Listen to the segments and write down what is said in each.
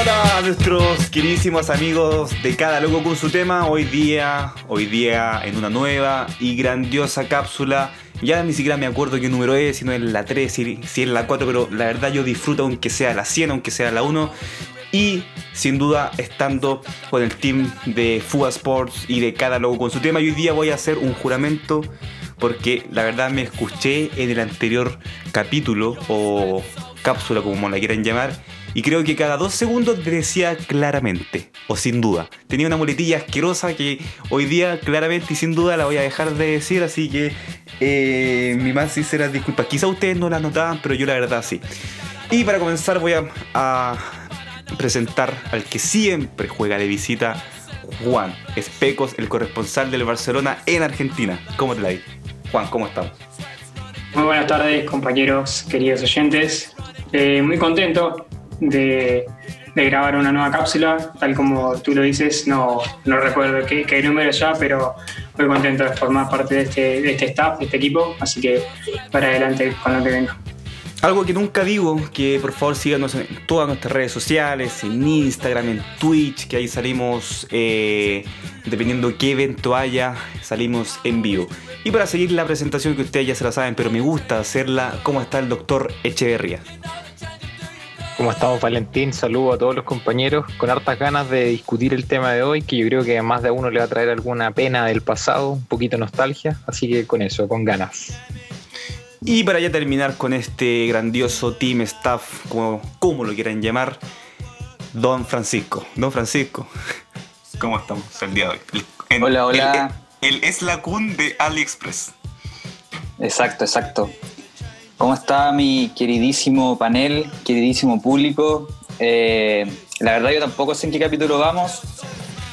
Hola a nuestros queridísimos amigos de Cada Loco con su tema. Hoy día, hoy día en una nueva y grandiosa cápsula. Ya ni siquiera me acuerdo qué número es, si no es la 3, si, es la 4, pero la verdad yo disfruto aunque sea la 100, aunque sea la 1 y sin duda estando con el team de Fuga Sports y de cada logo con su tema. Hoy día voy a hacer un juramento porque la verdad me escuché en el anterior capítulo o cápsula como la quieran llamar y creo que cada dos segundos decía claramente o sin duda. Tenía una muletilla asquerosa que hoy día claramente y sin duda la voy a dejar de decir, así que eh, mi más sincera disculpa. Quizá ustedes no la notaban, pero yo la verdad sí. Y para comenzar voy a presentar al que siempre juega de visita, Juan Especos, el corresponsal del Barcelona en Argentina. ¿Cómo te la? Juan, ¿cómo estamos? Muy buenas tardes, compañeros, queridos oyentes. Eh, muy contento de, grabar una nueva cápsula, tal como tú lo dices, no, no recuerdo qué, número ya, pero muy contento de formar parte de este, de este staff, de este equipo, así que para adelante con lo que venga. Algo que nunca digo, que por favor síganos en todas nuestras redes sociales, en Instagram, en Twitch, que ahí salimos, eh, dependiendo qué evento haya, salimos en vivo. Y para seguir la presentación que ustedes ya se la saben, pero me gusta hacerla, ¿cómo está el doctor Echeverría? ¿Cómo estamos, Valentín? Saludo a todos los compañeros con hartas ganas de discutir el tema de hoy, que yo creo que a más de uno le va a traer alguna pena del pasado, un poquito nostalgia, así que con eso, con ganas. Y para ya terminar con este grandioso team staff, como, como lo quieran llamar, Don Francisco. Don Francisco, ¿cómo estamos el día de hoy? hola, hola. Él es la cun de AliExpress. Exacto, exacto. ¿Cómo está mi queridísimo panel, queridísimo público? Eh, la verdad yo tampoco sé en qué capítulo vamos,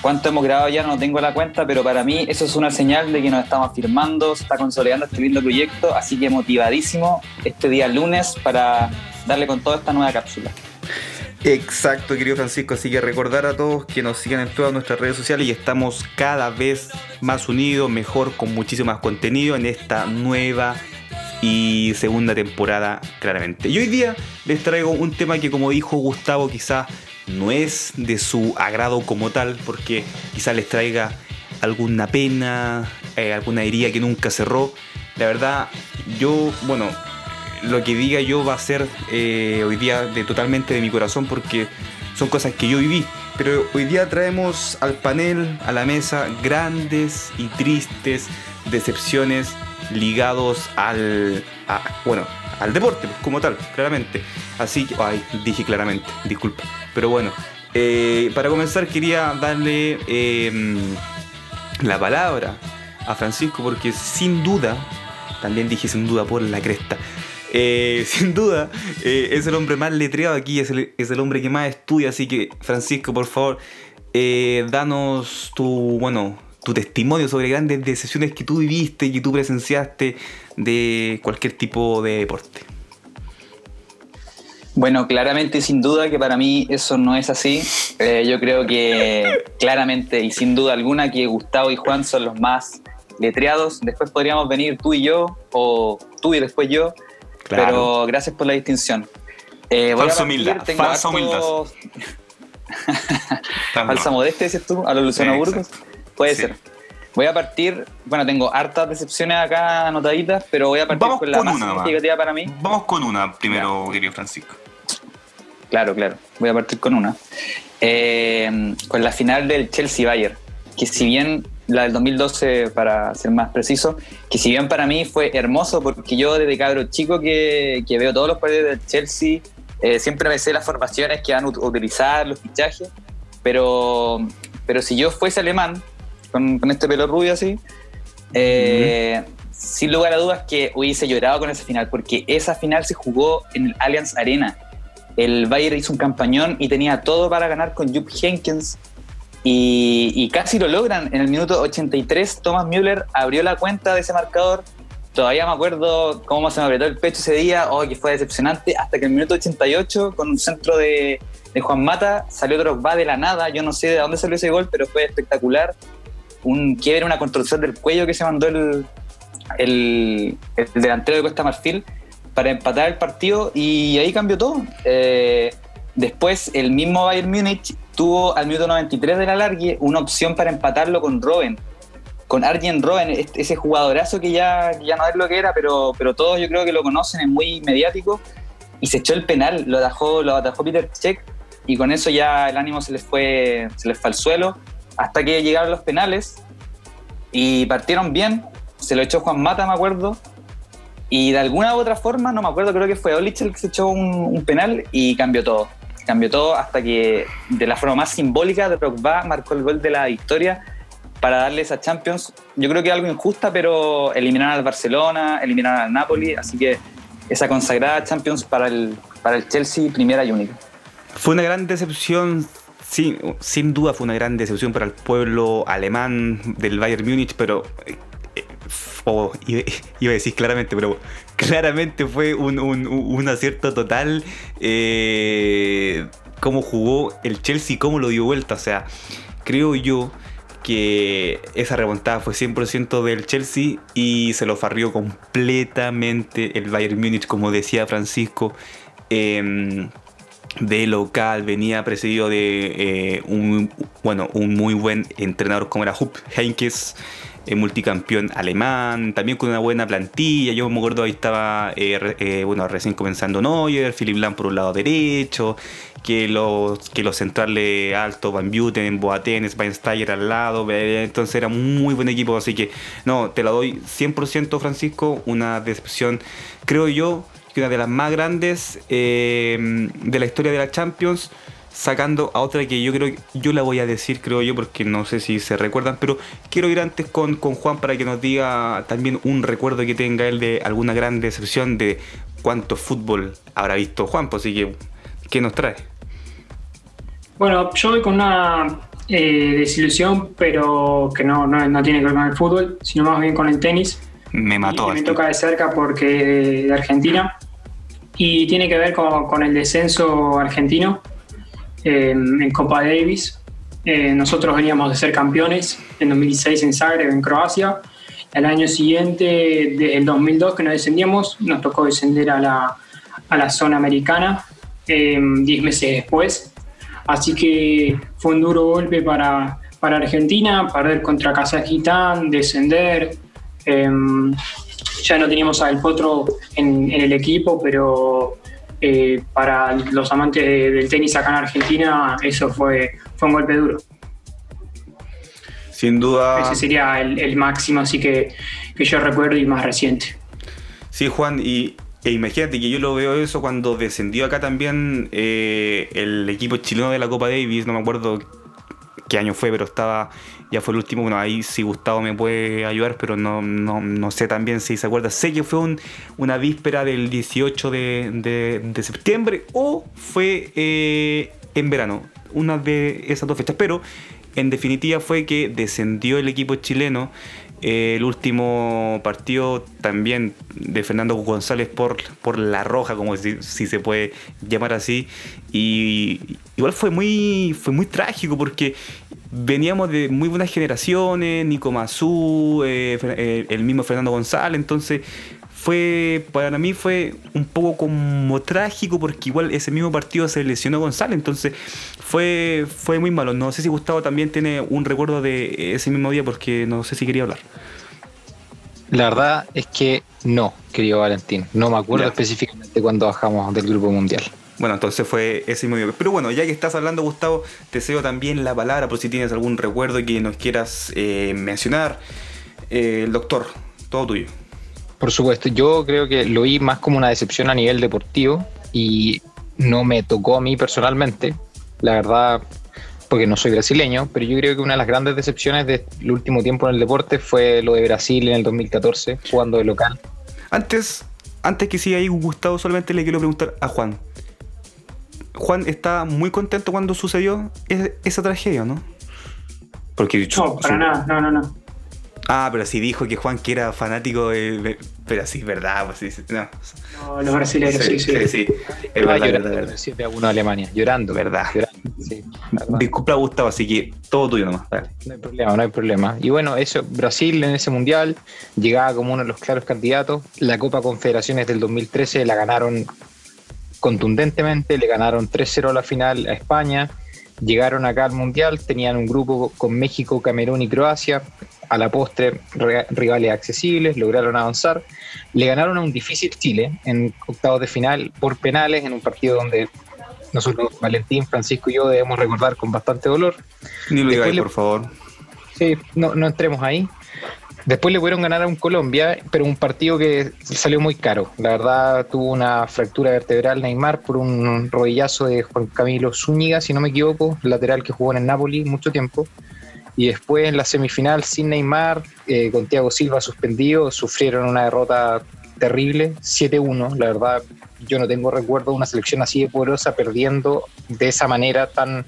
cuánto hemos grabado ya no tengo la cuenta, pero para mí eso es una señal de que nos estamos firmando, se está consolidando este lindo proyecto, así que motivadísimo este día lunes para darle con toda esta nueva cápsula. Exacto, querido Francisco. Así que recordar a todos que nos sigan en todas nuestras redes sociales y estamos cada vez más unidos, mejor, con muchísimo más contenido en esta nueva y segunda temporada, claramente. Y hoy día les traigo un tema que, como dijo Gustavo, quizás no es de su agrado como tal, porque quizás les traiga alguna pena, eh, alguna herida que nunca cerró. La verdad, yo, bueno, lo que diga yo va a ser eh, hoy día de totalmente de mi corazón porque son cosas que yo viví. Pero hoy día traemos al panel, a la mesa, grandes y tristes decepciones ligados al, bueno, al deporte como tal, claramente. Así que, ay, dije claramente, disculpa. Pero bueno, eh, para comenzar quería darle em, la palabra a Francisco porque sin duda, también dije sin duda por la cresta, eh, sin duda eh, es el hombre más letreado aquí, es el, es el, hombre que más estudia, así que Francisco, por favor, danos tu, bueno, tu testimonio sobre grandes decisiones que tú viviste, que tú presenciaste de cualquier tipo de deporte. Bueno, claramente y sin duda que para mí eso no es así. Eh, yo creo que claramente y sin duda alguna que Gustavo y Juan son los más letreados. Después podríamos venir tú y yo, o tú y después yo. Pero gracias por la distinción. Eh, falsa humildad. Falsa humildad. falsa modestia, dices tú, a los Luciano Burgos. Puede ser. Voy a partir, bueno, tengo hartas decepciones acá anotaditas, pero voy a partir con la más significativa para mí. Vamos con una primero, querido Francisco. Claro, claro. Voy a partir con una. Eh, con la final del Chelsea-Bayern, que si bien la del 2012, para ser más preciso, que si bien para mí fue hermoso, porque yo desde cabro chico que, que veo todos los partidos del Chelsea, eh, siempre me sé las formaciones que van a utilizar, los fichajes, pero, pero si yo fuese alemán, con, este pelo rubio así. Eh, sin lugar a dudas que hubiese llorado con esa final, porque esa final se jugó en el Allianz Arena. El Bayern hizo un campañón y tenía todo para ganar con Jupp Heynckes y, casi lo logran. En el minuto 83, Thomas Müller abrió la cuenta de ese marcador. Todavía me acuerdo cómo se me apretó el pecho ese día, oh, que fue decepcionante, hasta que en el minuto 88, con un centro de, de Juan Mata, salió va de la nada. Yo no sé de dónde salió ese gol, pero fue espectacular un quiebre, una construcción del cuello que se mandó el, el, delantero de Costa Marfil para empatar el partido y ahí cambió todo. Eh, Después, el mismo Bayern Múnich tuvo al minuto 93 de la largue una opción para empatarlo con Robben, con Arjen Robben, ese jugadorazo que ya, ya no es lo que era, pero, pero todos yo creo que lo conocen, es muy mediático, y se echó el penal, lo atajó, lo atajó Peter Check, y con eso ya el ánimo se les fue, se les fue al suelo, hasta que llegaron los penales, y partieron bien, se lo echó Juan Mata, me acuerdo, y de alguna u otra forma, no me acuerdo, creo que fue Olich el que se echó un, penal y cambió todo. Cambió todo hasta que de la forma más simbólica de Drogba marcó el gol de la victoria para darles a Champions. Yo creo que algo injusta, pero eliminar al Barcelona, eliminar al Napoli, así que esa consagrada Champions para el, para el Chelsea, primera y única. Fue una gran decepción Sin duda fue una gran decepción para el pueblo alemán del Bayern Múnich, pero o iba, a decir claramente, pero claramente fue un, acierto total eh, cómo jugó el Chelsea, cómo lo dio vuelta. O sea, creo yo que esa remontada fue 100% del Chelsea y se lo farrió completamente el Bayern Múnich, como decía Francisco. Em, de local venía precedido de eh, un bueno un muy buen entrenador como era Hupp Heynckes eh, multicampeón alemán, también con una buena plantilla. Yo me acuerdo ahí estaba, eh, eh, bueno, recién comenzando Neuer, Philip Lam por un lado derecho, que los, que los centrales altos, Van Buten, Boateng, Schweinsteiger al lado, entonces era un muy buen equipo, así que no, te la doy 100% Francisco, una decepción, creo yo, que una de las más grandes de la historia de la Champions sacando a otra que yo creo que yo la voy a decir, creo yo, porque no sé si se recuerdan, pero quiero ir antes con, con Juan para que nos diga también un recuerdo que tenga él de alguna gran decepción de cuánto fútbol habrá visto Juan, pues así que, ¿qué nos trae? Bueno, yo voy con una eh, desilusión, pero que no, no, tiene que ver con el fútbol, sino más bien con el tenis. Me mató. me toca de cerca porque de Argentina y tiene que ver con, el descenso argentino en Copa Davis. Eh, nosotros veníamos de ser campeones en 2016 en Zagreb, en Croacia. El año siguiente, desde el 2002 que nos descendíamos, nos tocó descender a la, a la zona americana 10 eh, meses después. Así que fue un duro golpe para, para Argentina, perder contra Kazajistán, descender. Ya no teníamos al Potro en, en el equipo, pero eh, para los amantes del tenis acá en Argentina, eso fue, fue un golpe duro. Sin duda. Ese sería el, máximo, así que, que, yo recuerdo y más reciente. Sí, Juan, y e imagínate que yo lo veo eso cuando descendió acá también eh, el equipo chileno de la Copa Davis, no me acuerdo qué año fue, pero estaba ya fue el último. Bueno, ahí si Gustavo me puede ayudar, pero no, no, no sé también si se acuerda. Sé que fue una víspera del 18 de, de, septiembre o fue eh, en verano, una de esas dos fechas. Pero en definitiva fue que descendió el equipo chileno. Eh, el último partido también de Fernando González por, por la roja, como si, si, se puede llamar así. Y igual fue muy, fue muy trágico porque veníamos de muy buenas generaciones, Nico Mazú, eh, eh, el mismo Fernando González, entonces fue para mí fue un poco como trágico porque igual ese mismo partido se lesionó González, entonces fue, fue muy malo. No sé si Gustavo también tiene un recuerdo de ese mismo día porque no sé si quería hablar. La verdad es que no, querido Valentín. No me acuerdo específicamente cuando bajamos del Grupo Mundial. Bueno, entonces fue ese mismo. Pero bueno, ya que estás hablando, Gustavo, te cedo también la palabra por si tienes algún recuerdo que nos quieras eh, mencionar. Eh, el doctor, todo tuyo. Por supuesto, yo creo que lo vi más como una decepción a nivel deportivo y no me tocó a mí personalmente, la verdad, porque no soy brasileño, pero yo creo que una de las grandes decepciones del último tiempo en el deporte fue lo de Brasil en el 2014, jugando de local. Antes, antes que siga ahí, Gustavo, solamente le quiero preguntar a Juan. Juan está muy contento cuando sucedió esa tragedia, ¿no? Porque no, para nada, no, no, no. Ah, pero sí dijo que Juan que era fanático de... Pero sí, verdad, pues sí, no. no los brasileños, sí, sí. Sí, sí. Es verdad, verdad, verdad. 7 a 1 Alemania, llorando. Verdad. Llorando, sí, Disculpa, Gustavo, así que todo tuyo nomás. No hay problema, no hay problema. Y bueno, eso, Brasil en ese mundial llegaba como uno de los claros candidatos. La Copa Confederaciones del 2013 la ganaron contundentemente, le ganaron 3-0 a la final a España, llegaron acá al Mundial, tenían un grupo con México, Camerún y Croacia, a la postre rivales accesibles, lograron avanzar, le ganaron a un difícil Chile en octavos de final por penales, en un partido donde nosotros, Valentín, Francisco y yo debemos recordar con bastante dolor. Ni lo digáis, por favor. Sí, no, no entremos ahí. Después le pudieron ganar a un Colombia, pero un partido que salió muy caro. La verdad, tuvo una fractura vertebral Neymar por un rodillazo de Juan Camilo Zúñiga, si no me equivoco, lateral que jugó en el Napoli mucho tiempo. Y después en la semifinal, sin Neymar, eh, con Thiago Silva suspendido, sufrieron una derrota terrible, 7-1. La verdad, yo no tengo recuerdo de una selección así de poderosa perdiendo de esa manera tan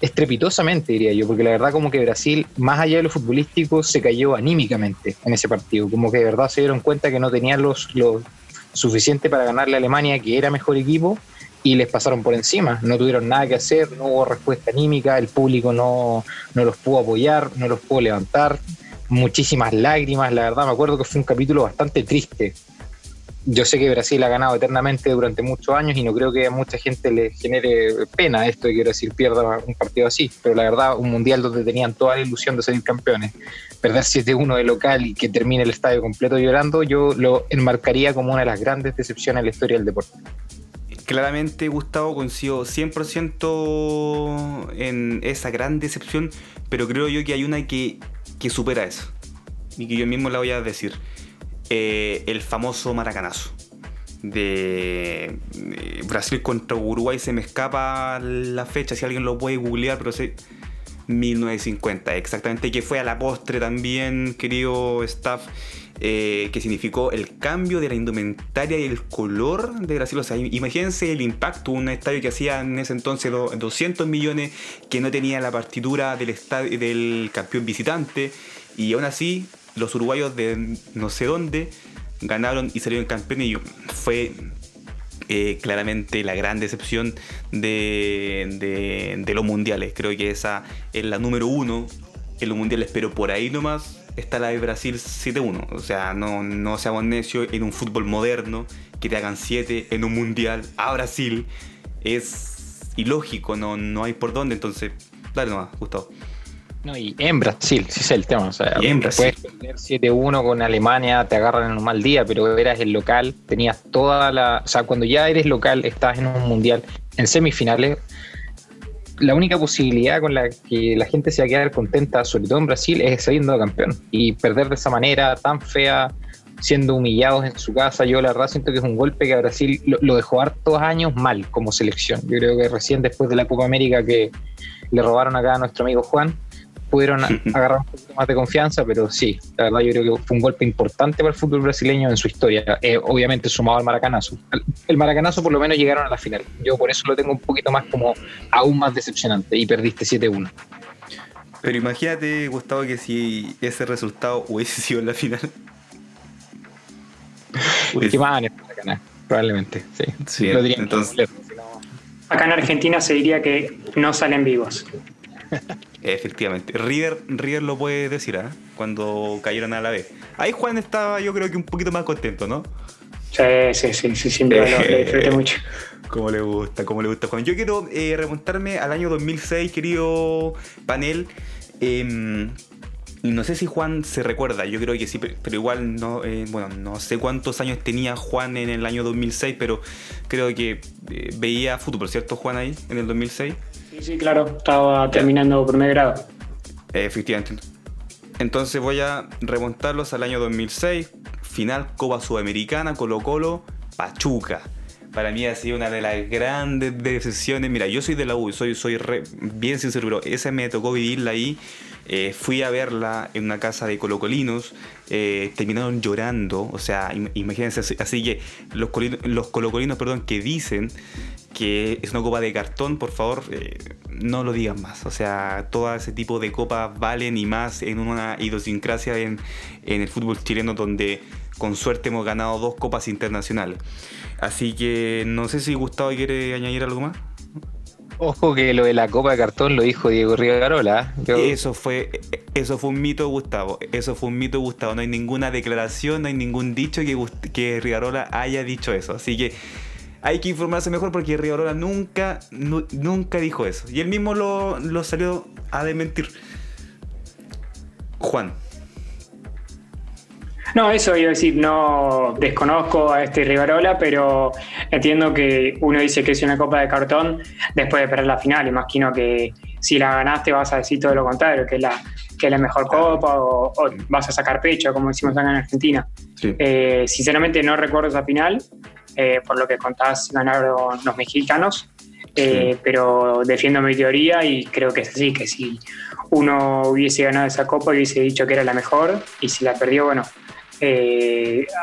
estrepitosamente, diría yo, porque la verdad como que Brasil, más allá de lo futbolístico, se cayó anímicamente en ese partido, como que de verdad se dieron cuenta que no tenían los, lo suficiente para ganarle a Alemania, que era mejor equipo, y les pasaron por encima, no tuvieron nada que hacer, no hubo respuesta anímica, el público no, no los pudo apoyar, no los pudo levantar, muchísimas lágrimas, la verdad me acuerdo que fue un capítulo bastante triste yo sé que Brasil ha ganado eternamente durante muchos años y no creo que a mucha gente le genere pena esto de que Brasil pierda un partido así, pero la verdad, un mundial donde tenían toda la ilusión de ser campeones, perder 7-1 de local y que termine el estadio completo llorando, yo lo enmarcaría como una de las grandes decepciones en la historia del deporte. Claramente, Gustavo, coincido 100% en esa gran decepción, pero creo yo que hay una que, que supera eso y que yo mismo la voy a decir eh, el famoso maracanazo de Brasil contra Uruguay. Se me escapa la fecha, si alguien lo puede googlear, pero sé 1950, exactamente, que fue a la postre también, querido staff. Eh, que significó el cambio de la indumentaria y el color de Brasil. O sea, imagínense el impacto, un estadio que hacía en ese entonces 200 millones, que no tenía la partitura del, estadio, del campeón visitante, y aún así los uruguayos de no sé dónde ganaron y salieron campeones y fue eh, claramente la gran decepción de, los mundiales. Creo que esa es la número uno en los mundiales, pero por ahí nomás está la de Brasil 7-1. O sea, no, no seamos necios en un fútbol moderno que te hagan 7 en un mundial a Brasil. Es ilógico, no, no hay por dónde. Entonces, dale nomás, Gustavo. No, y en Brasil, sí es el tema. O sea, puedes perder 7-1 con Alemania, te agarran en un mal día, pero eras el local, tenías toda la. O sea, cuando ya eres local, estás en un mundial, en semifinales, la única posibilidad con la que la gente se va a quedar contenta, sobre todo en Brasil, es saliendo campeón. Y perder de esa manera tan fea, siendo humillados en su casa, yo la verdad siento que es un golpe que a Brasil lo, lo dejó hartos años mal como selección. Yo creo que recién después de la Copa América que le robaron acá a nuestro amigo Juan pudieron agarrar un poquito más de confianza, pero sí, la verdad yo creo que fue un golpe importante para el fútbol brasileño en su historia, eh, obviamente sumado al maracanazo. El maracanazo por lo menos llegaron a la final, yo por eso lo tengo un poquito más como aún más decepcionante y perdiste 7-1. Pero imagínate, Gustavo, que si ese resultado hubiese sido en la final. Qué más probablemente, sí. sí entonces... Acá en Argentina se diría que no salen vivos. Efectivamente. River, River lo puede decir, ¿eh? Cuando cayeron a la vez. Ahí Juan estaba, yo creo que un poquito más contento, ¿no? Sí, sí, sí, sí siempre lo, disfruté mucho. Como le gusta, como le gusta Juan. Yo quiero eh, remontarme al año 2006, querido panel. Em, no sé si Juan se recuerda, yo creo que sí, pero igual no, eh, bueno, no sé cuántos años tenía Juan en el año 2006, pero creo que eh, veía fútbol, ¿cierto Juan ahí en el 2006? Sí, claro, estaba terminando primer grado. Efectivamente. Entonces voy a remontarlos al año 2006, final Copa Sudamericana, Colo Colo, Pachuca. Para mí ha sido una de las grandes decepciones. Mira, yo soy de la U, soy, soy bien sincero, pero esa me tocó vivirla ahí. Eh, fui a verla en una casa de colocolinos, eh, terminaron llorando, o sea, imagínense, así, que los, colocolinos, perdón, que dicen que es una copa de cartón, por favor, eh, no lo digan más. O sea, todo ese tipo de copas valen y más en una idiosincrasia en, el fútbol chileno donde con suerte hemos ganado dos copas internacionales. Así que no sé si Gustavo quiere añadir algo más. Ojo que lo de la copa de cartón lo dijo Diego Rivarola. Eso fue, eso fue un mito, Gustavo. Eso fue un mito, Gustavo. No hay ninguna declaración, no hay ningún dicho que, que Rivarola haya dicho eso. Así que hay que informarse mejor porque Rivarola nunca, nunca dijo eso. Y él mismo lo, lo salió a desmentir. Juan. No, eso iba a decir, no desconozco a este Rivarola, pero entiendo que uno dice que es una copa de cartón después de perder la final. Imagino que si la ganaste vas a decir todo lo contrario, que es la, que es la mejor copa o, vas a sacar pecho, como decimos acá en Argentina. Eh, sinceramente no recuerdo esa final, eh, por lo que contás ganaron los mexicanos, eh, pero defiendo mi teoría y creo que es así, que si uno hubiese ganado esa copa hubiese dicho que era la mejor y si la perdió, bueno,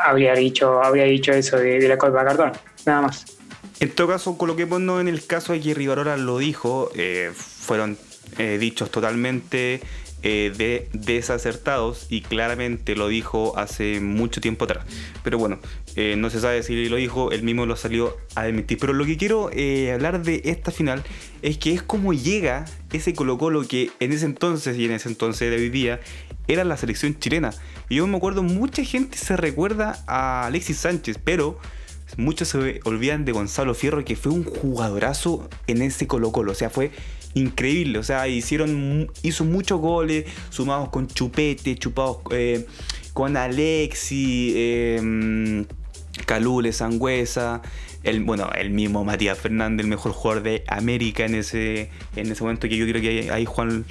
habría, dicho, habría dicho eso de, la copa de cartón, nada más. En todo caso, coloquémonos en el caso de que Rivarola lo dijo, fueron dichos totalmente eh, de desacertados y claramente lo dijo hace mucho tiempo atrás. Pero bueno, eh, no se sabe si lo dijo, él mismo lo salió a admitir. Pero lo que quiero eh, hablar de esta final es que es como llega ese Colo Colo que en ese entonces y en ese entonces de hoy día era la selección chilena. Y yo me acuerdo, mucha gente se recuerda a Alexis Sánchez, pero muchos se olvidan de Gonzalo Fierro, que fue un jugadorazo en ese Colo Colo. O sea, fue increíble. O sea, hicieron, hizo muchos goles, sumados con Chupete, chupados eh, con Alexi, eh, Calule, Sangüesa. El, bueno, el mismo Matías Fernández, el mejor jugador de América en ese, en ese momento, que yo creo que ahí Juan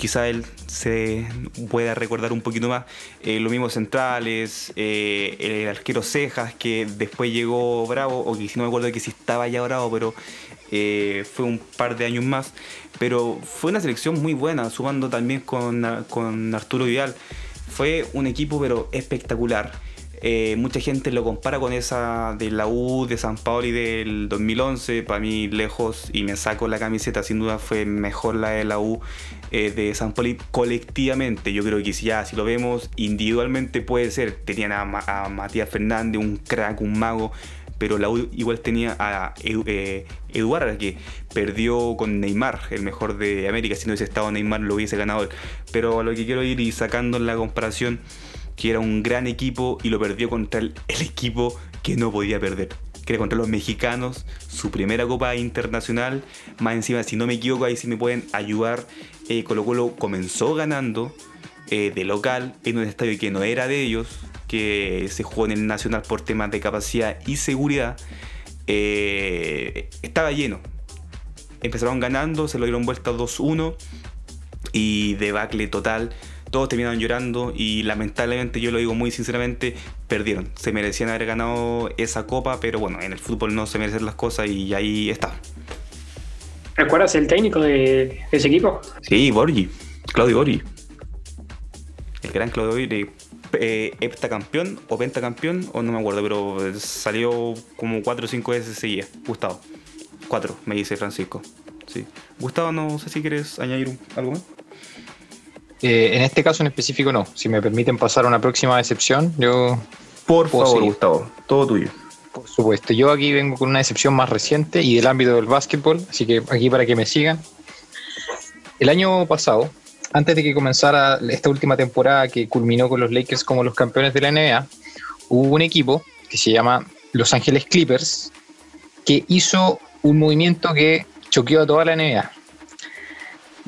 quizá él se pueda recordar un poquito más. Eh, los mismos centrales, eh, el arquero Cejas, que después llegó Bravo, o que si no me acuerdo que si estaba ya Bravo, pero eh, fue un par de años más, pero fue una selección muy buena, sumando también con, con Arturo Vidal. Fue un equipo pero espectacular. Eh, mucha gente lo compara con esa de la U de San y del 2011. Para mí, lejos, y me saco la camiseta, sin duda fue mejor la de la U eh, de San Pauli colectivamente. Yo creo que si ya, si lo vemos individualmente, puede ser. Tenían a, Matías Fernández, un crack, un mago pero la U igual tenía a eh, Eduardo que perdió con Neymar, el mejor de América. Si no hubiese estado Neymar, lo hubiese ganado Pero a lo que quiero ir y sacando en la comparación, que era un gran equipo y lo perdió contra el, equipo que no podía perder. Que era contra los mexicanos, su primera copa internacional. Más encima, si no me equivoco, ahí sí me pueden ayudar. Eh, Colo Colo comenzó ganando eh, de local en un estadio que no era de ellos, que se jugó en el Nacional por temas de capacidad y seguridad, eh, estaba lleno. Empezaron ganando, se lo dieron vuelta 2-1 y debacle total. Todos terminaron llorando y lamentablemente, yo lo digo muy sinceramente, perdieron. Se merecían haber ganado esa copa, pero bueno, en el fútbol no se merecen las cosas y ahí está. ¿Recuerdas el técnico de, ese equipo? Sí, Borgi, Claudio Borgi. El gran Claudio Borgi eh, heptacampeón o pentacampeón, o no me acuerdo, pero salió como 4 o 5 veces seguía. Gustavo. 4, me dice Francisco. Sí. Gustavo, no sé si quieres añadir algo más. Eh, en este caso en específico no. Si me permiten pasar a una próxima excepción, yo... Por favor, Gustavo, todo tuyo. Por supuesto, yo aquí vengo con una excepción más reciente y del ámbito del básquetbol, así que aquí para que me sigan. El año pasado, antes de que comenzara esta última temporada que culminó con los Lakers como los campeones de la NBA, hubo un equipo que se llama Los Ángeles Clippers que hizo un movimiento que choqueó a toda la NBA.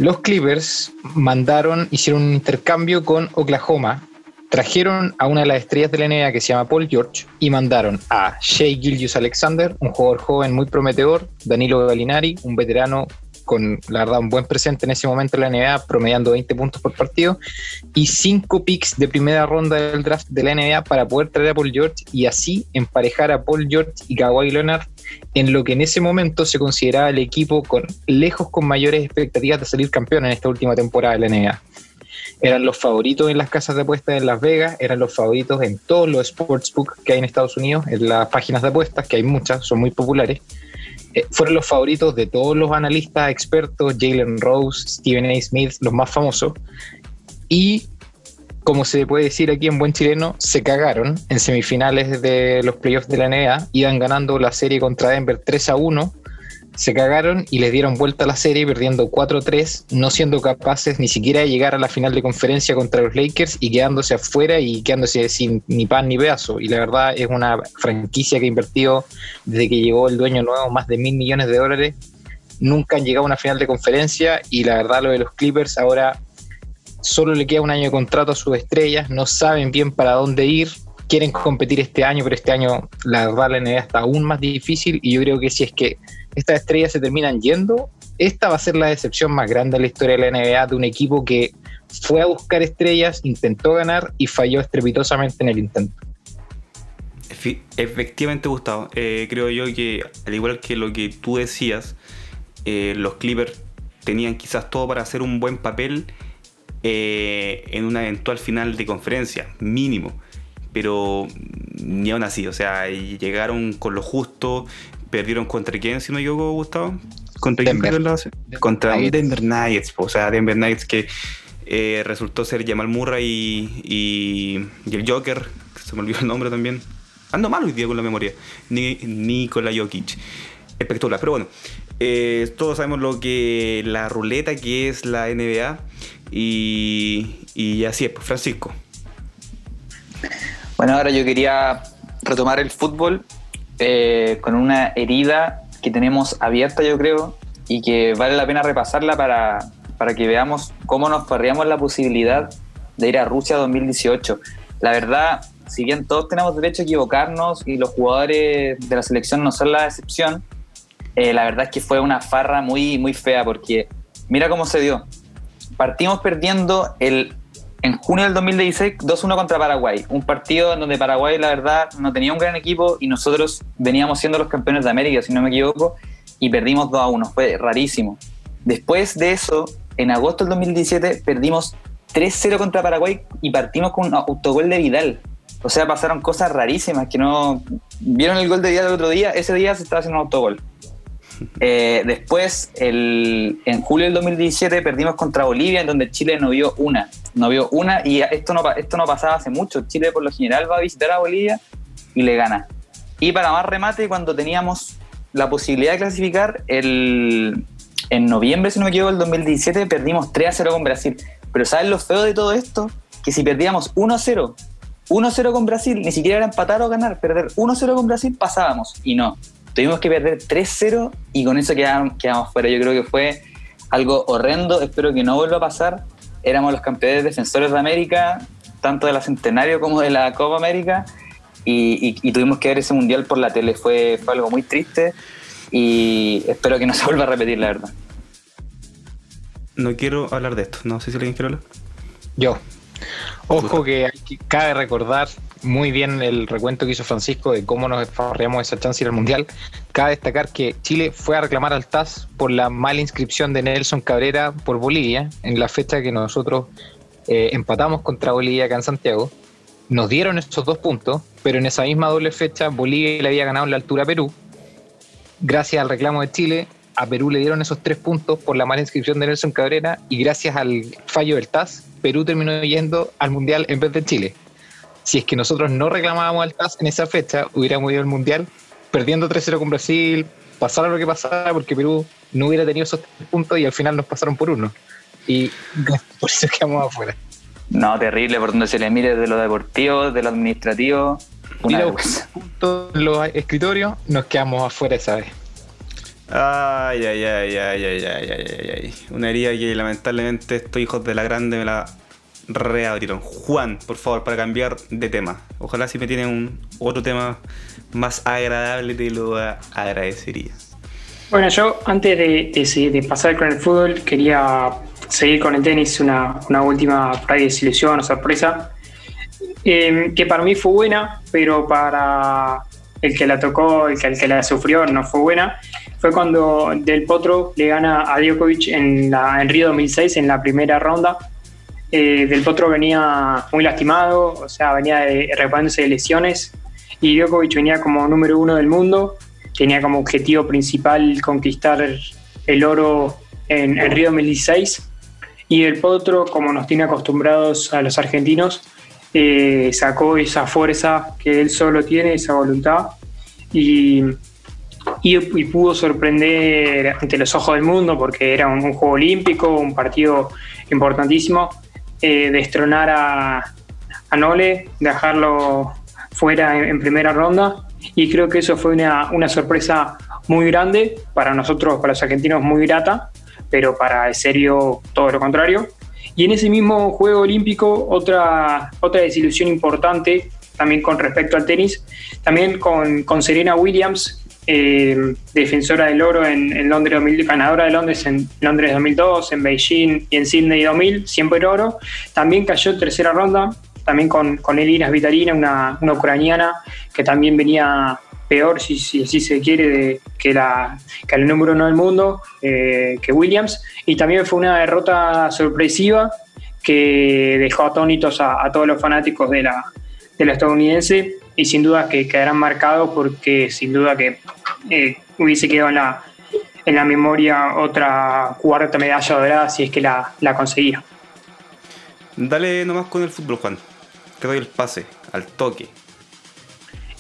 Los Clippers mandaron, hicieron un intercambio con Oklahoma, trajeron a una de las estrellas de la NBA que se llama Paul George y mandaron a Shea Gilgius Alexander, un jugador joven muy prometedor, Danilo Gallinari, un veterano con la verdad un buen presente en ese momento en la NBA, promediando 20 puntos por partido, y 5 picks de primera ronda del draft de la NBA para poder traer a Paul George y así emparejar a Paul George y Kawhi Leonard en lo que en ese momento se consideraba el equipo con lejos con mayores expectativas de salir campeón en esta última temporada de la NBA. Eran los favoritos en las casas de apuestas en Las Vegas, eran los favoritos en todos los sportsbooks que hay en Estados Unidos, en las páginas de apuestas, que hay muchas, son muy populares eh, fueron los favoritos de todos los analistas expertos, Jalen Rose, Stephen A. Smith, los más famosos. Y como se puede decir aquí en buen chileno, se cagaron en semifinales de los playoffs de la NBA, iban ganando la serie contra Denver 3 a 1, se cagaron y les dieron vuelta a la serie perdiendo 4-3, no siendo capaces ni siquiera de llegar a la final de conferencia contra los Lakers y quedándose afuera y quedándose sin ni pan ni pedazo. Y la verdad es una franquicia que ha invertido desde que llegó el dueño nuevo más de mil millones de dólares. Nunca han llegado a una final de conferencia y la verdad lo de los Clippers ahora solo le queda un año de contrato a sus estrellas, no saben bien para dónde ir, quieren competir este año, pero este año la verdad la NBA está aún más difícil y yo creo que si es que estas estrellas se terminan yendo, esta va a ser la decepción más grande de la historia de la NBA de un equipo que fue a buscar estrellas, intentó ganar y falló estrepitosamente en el intento. Efectivamente, Gustavo. Eh, creo yo que, al igual que lo que tú decías, eh, los Clippers tenían quizás todo para hacer un buen papel eh, en una eventual final de conferencia, mínimo. Pero ni aún así, o sea, llegaron con lo justo, perdieron contra quién, si no equivoco, Gustavo. ¿Contra Denver. quién Contra Denver Nuggets, o sea, Denver Nuggets que eh, resultó ser Jamal Murray y, y, el Joker, se me olvidó el nombre también. Ando mal hoy día con la memoria. Ni, Nikola Jokic. Espectacular, pero bueno. Eh, todos sabemos lo que la ruleta que es la NBA y, y así es, pues Francisco. Bueno, ahora yo quería retomar el fútbol eh, con una herida que tenemos abierta, yo creo, y que vale la pena repasarla para, para que veamos cómo nos perdíamos la posibilidad de ir a Rusia 2018. La verdad, si bien todos tenemos derecho a equivocarnos y los jugadores de la selección no son la excepción, eh, la verdad es que fue una farra muy, muy fea porque mira cómo se dio. Partimos perdiendo el, en junio del 2016 2-1 contra Paraguay, un partido en donde Paraguay la verdad no tenía un gran equipo y nosotros veníamos siendo los campeones de América, si no me equivoco, y perdimos 2-1, fue rarísimo. Después de eso, en agosto del 2017 perdimos 3-0 contra Paraguay y partimos con un autogol de Vidal. O sea, pasaron cosas rarísimas que no... ¿Vieron el gol de Vidal el otro día? Ese día se estaba haciendo un autogol. Eh, después, el, en julio del 2017 perdimos contra Bolivia, en donde Chile no vio una. No vio una y esto no, esto no pasaba hace mucho. Chile por lo general va a visitar a Bolivia y le gana. Y para más remate, cuando teníamos la posibilidad de clasificar, el, en noviembre, si no me equivoco, del 2017, perdimos 3 a 0 con Brasil. Pero ¿sabes lo feo de todo esto? Que si perdíamos 1 a 0, 1 a 0 con Brasil, ni siquiera era empatar o ganar, perder 1 a 0 con Brasil pasábamos. Y no, Tuvimos que perder 3-0 y con eso quedamos, quedamos fuera. Yo creo que fue algo horrendo, espero que no vuelva a pasar. Éramos los campeones defensores de América, tanto de la Centenario como de la Copa América, y, tuvimos que ver ese mundial por la tele. Fue, fue algo muy triste y espero que no se vuelva a repetir, la verdad. No quiero hablar de esto, no sé si alguien quiere hablar. Yo. Ojo que cabe recordar muy bien el recuento que hizo Francisco de cómo nos farreamos esa chance ir al Mundial. Cabe destacar que Chile fue a reclamar al TAS por la mala inscripción de Nelson Cabrera por Bolivia en la fecha que nosotros eh, empatamos contra Bolivia acá en Santiago. Nos dieron esos dos puntos, pero en esa misma doble fecha Bolivia le había ganado en la altura a Perú. Gracias al reclamo de Chile, a Perú le dieron esos tres puntos por la mala inscripción de Nelson Cabrera y gracias al fallo del TAS, Perú terminó yendo al Mundial en vez de Chile si es que nosotros no reclamábamos al TAS en esa fecha, hubiéramos ido al Mundial perdiendo 3-0 con Brasil, pasara lo que pasara, porque Perú no hubiera tenido esos tres puntos y al final nos pasaron por uno. Y por eso quedamos afuera. No, terrible, por donde se le mire de lo deportivo, de lo administrativo. Una y los puntos en los escritorios, nos quedamos afuera esa vez. Ay, ay, ay, ay, ay, ay, ay, ay. Una herida que lamentablemente estos hijos de la grande me la reabrieron. Juan, por favor, para cambiar de tema. Ojalá si me tiene un otro tema más agradable te lo agradecería. Bueno, yo antes de, pasar con el fútbol quería seguir con el tenis, una, última desilusión o sorpresa, em, que para mí fue buena, pero para el que la tocó, el que, el que la sufrió, no fue buena. Fue cuando Del Potro le gana a Djokovic en, la, en Río 2006 en la primera ronda eh, Del Potro venía muy lastimado, o sea, venía de, de lesiones. Y Djokovic venía como número uno del mundo, tenía como objetivo principal conquistar el oro en, Río 2016 y Del Potro, como nos tiene acostumbrados a los argentinos, eh, sacó esa fuerza que él solo tiene, esa voluntad. Y y, pudo sorprender ante los ojos del mundo porque era un, juego olímpico, un partido importantísimo, eh, destronar a, a, Nole, dejarlo fuera en, primera ronda y creo que eso fue una, una, sorpresa muy grande para nosotros, para los argentinos muy grata, pero para el serio todo lo contrario. Y en ese mismo juego olímpico, otra, otra desilusión importante también con respecto al tenis, también con, con Serena Williams, eh, defensora del oro en, Londres 2000, ganadora de Londres en Londres 2002, en Beijing y en Sydney 2000, siempre el oro. También cayó en tercera ronda, también con, con Elina Vitalina, una, una, ucraniana que también venía peor, si, si se quiere, de, que, la, que el número uno del mundo, eh, que Williams. Y también fue una derrota sorpresiva que dejó atónitos a, a todos los fanáticos de la, de la estadounidense y sin duda que quedarán marcados porque sin duda que eh, hubiese quedado en la, en la memoria otra cuarta medalla dorada si es que la, la conseguía. Dale nomás con el fútbol, Juan. Te doy el pase, al toque.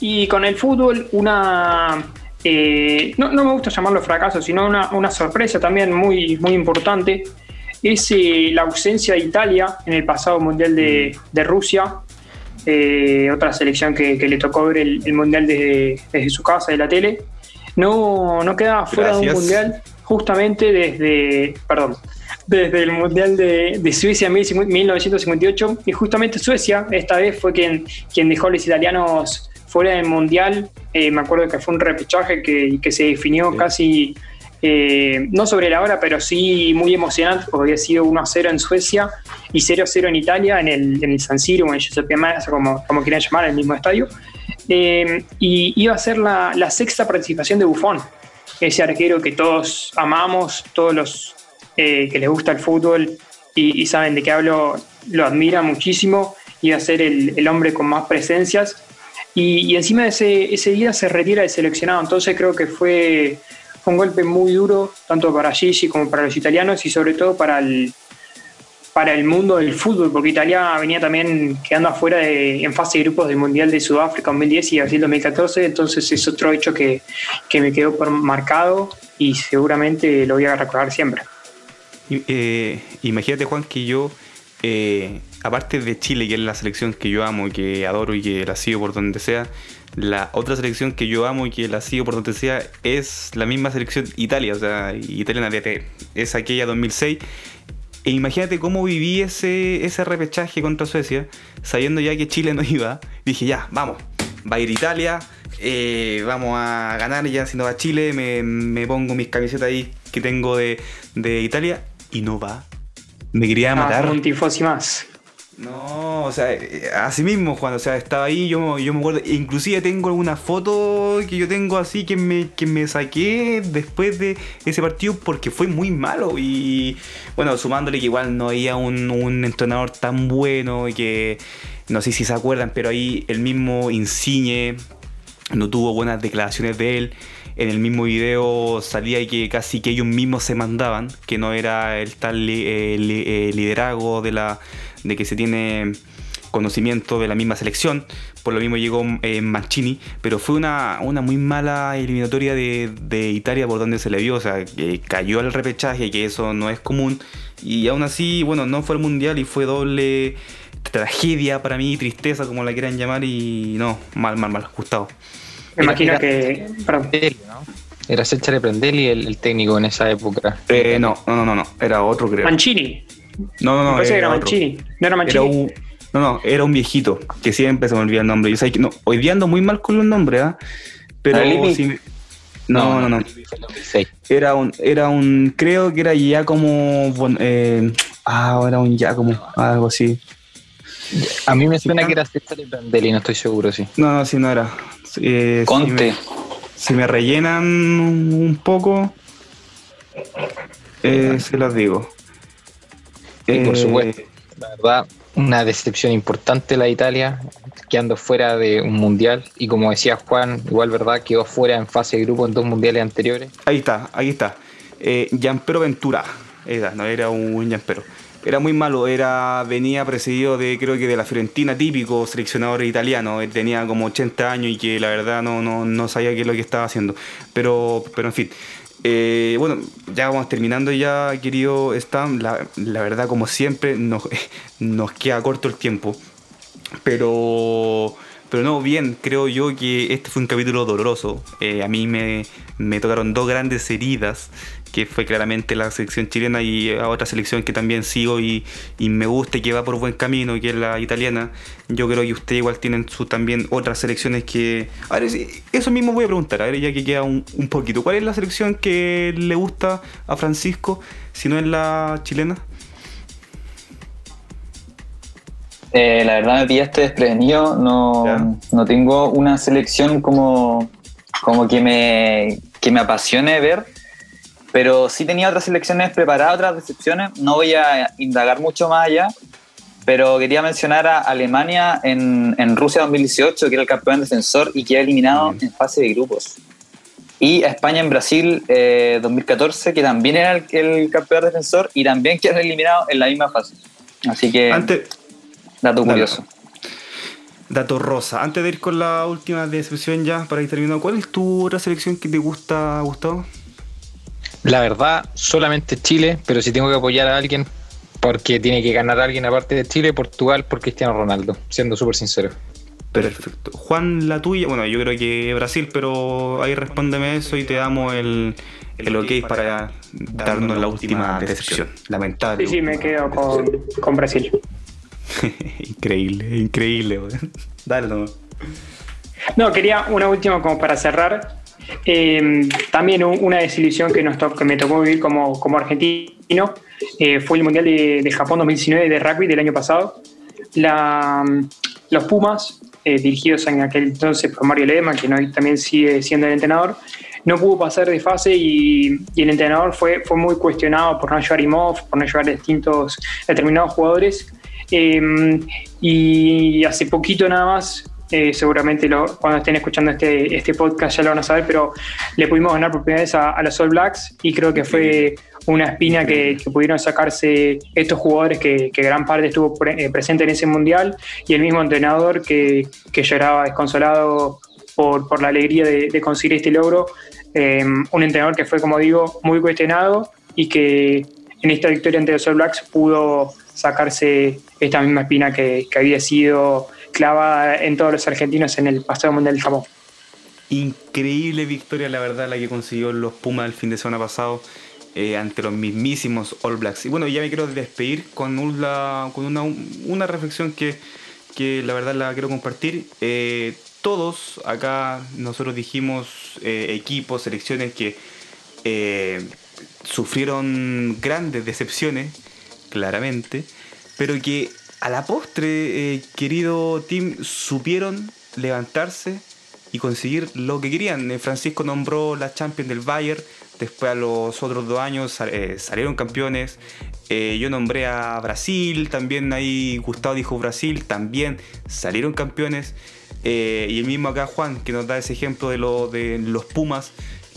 Y con el fútbol, una. Eh, no, me gusta llamarlo fracaso, sino una, sorpresa también muy, muy importante. Es eh, la ausencia de Italia en el pasado Mundial de, de Rusia. Eh, otra selección que, le tocó ver el, mundial desde, su casa, de la tele, no, no quedaba fuera de un mundial justamente desde, perdón, desde el mundial de, Suecia en 1958 y justamente Suecia esta vez fue quien, quien dejó a los italianos fuera del mundial. Eh, me acuerdo que fue un repechaje que, que se definió casi eh, no sobre la hora, pero sí muy emocionante, porque había sido 1 0 en Suecia y 0 0 en Italia, en el, en el San Siro, en el Giuseppe Meazza, como, como quieran llamar, el mismo estadio. Eh, y iba a ser la, sexta participación de Buffon, ese arquero que todos amamos, todos los eh, que les gusta el fútbol y, saben de qué hablo, lo admira muchísimo, iba a ser el, hombre con más presencias. Y, encima de ese, ese día se retira el seleccionado, entonces creo que fue fue un golpe muy duro, tanto para Gigi como para los italianos y sobre todo para el, para el mundo del fútbol, porque Italia venía también quedando afuera de, en fase de grupos del Mundial de Sudáfrica 2010 y Brasil 2014, entonces es otro hecho que, que me quedó por marcado y seguramente lo voy a recordar siempre. Eh, imagínate Juan que yo, eh, aparte de Chile, que es la selección que yo amo y que adoro y que la sigo por donde sea, la otra selección que yo amo y que la sigo por donde sea es la misma selección Italia, o sea, Italia es aquella 2006. E imagínate cómo viví ese, ese repechaje contra Suecia, sabiendo ya que Chile no iba. Dije, ya, vamos, va a ir Italia, eh, vamos a ganar ya si no va Chile, me, pongo mis camisetas ahí que tengo de, Italia y no va. Me quería ah, matar. un tifosi más. No, o sea, eh, así mismo, Juan, o sea, estaba ahí, yo, yo me acuerdo, inclusive tengo alguna foto que yo tengo así que me, que me saqué después de ese partido porque fue muy malo y bueno, sumándole que igual no había un, un entrenador tan bueno y que no sé si se acuerdan, pero ahí el mismo Insigne no tuvo buenas declaraciones de él. En el mismo video salía que casi que ellos mismos se mandaban, que no era el tal eh, eh, liderazgo de la de que se tiene conocimiento de la misma selección, por lo mismo llegó eh, Mancini, pero fue una, una muy mala eliminatoria de, Italia por donde se le vio, o sea, que cayó al repechaje, que eso no es común, y aún así, bueno, no fue el mundial y fue doble tragedia para mí, tristeza, como la quieran llamar, y no, mal, mal, mal, Gustavo. Me imagino que. Perdón. Era Cesare Prendelli el, el técnico en esa época. Eh, no, no, no, no, era otro creo. Mancini. No, no, no. era, era Mancini. No era Mancini. un, no, no, era un viejito que siempre se me olvida el nombre. Yo sé que, no, hoy día ando muy mal con los nombres, ¿ah? Pero no, no, no, Era un, era un, creo que era ya como, eh, ah, era un ya como, algo así. A mí me suena que era César Prandelli, no estoy seguro, sí. No, no, sí, no era. Eh, Conte. Si me, rellenan un poco, eh, se los digo. Y por supuesto, la verdad, una decepción importante la Italia, quedando fuera de un mundial. Y como decía Juan, igual verdad, quedó fuera en fase de grupo en dos mundiales anteriores. Ahí está, ahí está. Eh, Gianpero Ventura, era, no era un Gianpero. Era muy malo, era venía precedido de creo que de la Fiorentina, típico seleccionador italiano, tenía como 80 años y que la verdad no, no, no sabía qué es lo que estaba haciendo. Pero, pero en fin. Eh, bueno, ya vamos terminando ya, querido Stan. La, la verdad, como siempre, nos, nos queda corto el tiempo. Pero pero no, bien, creo yo que este fue un capítulo doloroso. Eh, a mí me, me, tocaron dos grandes heridas, que fue claramente la selección chilena y a otra selección que también sigo y, y, me gusta y que va por buen camino, que es la italiana. Yo creo que ustedes igual tienen su, también otras selecciones que... A ver, eso mismo voy a preguntar, a ver, ya que queda un, un poquito. ¿Cuál es la selección que le gusta a Francisco, si no es la chilena? Eh, la verdad me pillaste desprevenido, no, no, tengo una selección como, como que, me, que me apasione ver, pero sí tenía otras selecciones preparadas, otras decepciones, no voy a indagar mucho más allá, pero quería mencionar a Alemania en, en Rusia 2018, que era el campeón defensor y que ha eliminado en fase de grupos. Y a España en Brasil 2014, eh, que también era el, el campeón defensor y también que han eliminado en la misma fase. Así que... Antes, Dato curioso. Dato rosa. Antes de ir con la última decepción ya, para ir terminando, ¿cuál es tu otra selección que te gusta, Gustavo? La verdad, solamente Chile, pero si tengo que apoyar a alguien, porque tiene que ganar a alguien aparte de Chile, Portugal por Cristiano Ronaldo, siendo súper sincero. Perfecto. Juan, la tuya, bueno, yo creo que Brasil, pero ahí respóndeme eso y te damos el, el ok para darnos la última decepción. Lamentable. Sí, sí, me quedo con, con Brasil. increíble, increíble. Dale, no. No, quería una última como para cerrar. Eh, también una desilusión que, nos que me tocó vivir como, como argentino eh, fue el Mundial de, Japón 2019 de rugby del año pasado. La, los Pumas, eh, dirigidos en aquel entonces por Mario Lema, que también sigue siendo el entrenador, no pudo pasar de fase y, y, el entrenador fue, fue muy cuestionado por no llevar IMOF, por no llevar distintos determinados jugadores Em, y hace poquito nada más, eh, seguramente cuando estén escuchando este, este podcast ya lo van a saber, pero le pudimos ganar por primera vez a, los All Blacks y creo que fue una espina que, pudieron sacarse estos jugadores que, gran parte estuvo eh, presente en ese mundial y el mismo entrenador que, lloraba desconsolado por, por la alegría de, conseguir este logro. Em, un entrenador que fue, como digo, muy cuestionado y que en esta victoria ante los All Blacks pudo sacarse esta misma espina que, había sido clavada en todos los argentinos en el pasado Mundial de Japón. Increíble victoria, la verdad, la que consiguió los Pumas el fin de semana pasado eh, ante los mismísimos All Blacks. Y bueno, ya me quiero despedir con una, con una, una reflexión que, que, la verdad la quiero compartir. Eh, todos acá nosotros dijimos eh, equipos, selecciones que sufrieron grandes decepciones claramente, pero que a la postre, eh, querido Tim, supieron levantarse y conseguir lo que querían. Eh, Francisco nombró la Champions del Bayern, después a los otros dos años eh, salieron campeones. yo nombré a Brasil, también ahí Gustavo dijo Brasil, también salieron campeones. y el mismo acá Juan, que nos da ese ejemplo de, de los Pumas,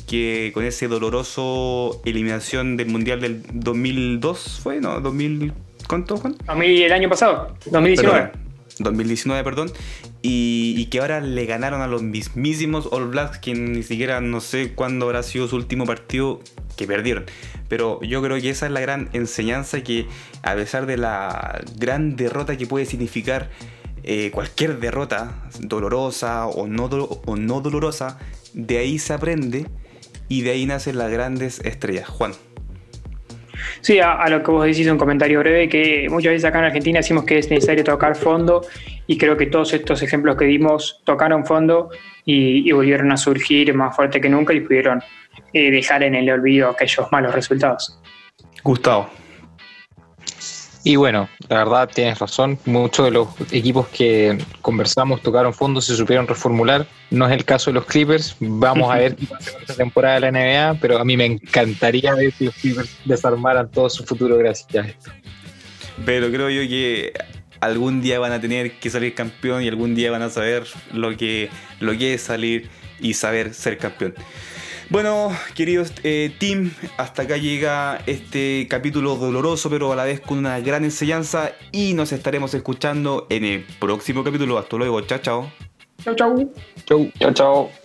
que con ese doloroso eliminación del Mundial del 2002 fue, ¿no? 2000, ¿cuánto, Juan? A mí el año pasado, 2019. 2019, perdón, y, que ahora le ganaron a los mismísimos All Blacks, que ni siquiera no sé cuándo habrá sido su último partido que perdieron. Pero yo creo que esa es la gran enseñanza que a pesar de la gran derrota que puede significar eh, cualquier derrota, dolorosa o no, o no dolorosa, de ahí se aprende y de ahí nacen las grandes estrellas. Juan. Sí, a, lo que vos decís un comentario breve, que muchas veces acá en Argentina decimos que es necesario tocar fondo y creo que todos estos ejemplos que dimos tocaron fondo y, volvieron a surgir más fuerte que nunca y pudieron eh, dejar en el olvido aquellos malos resultados. Gustavo. Y bueno, la verdad tienes razón, muchos de los equipos que conversamos tocaron fondo, se supieron reformular. No es el caso de los Clippers, vamos a ver qué pasa esta temporada de la NBA, pero a mí me encantaría ver si los Clippers desarmaran todo su futuro gracias a esto. Pero creo yo que algún día van a tener que salir campeón y algún día van a saber lo que, lo que es salir y saber ser campeón. Bueno, queridos eh, team, hasta acá llega este capítulo doloroso, pero a la vez con una gran enseñanza. Y nos estaremos escuchando en el próximo capítulo. Hasta luego, chao, chao. Chau, chau. Chau. Chao, chao.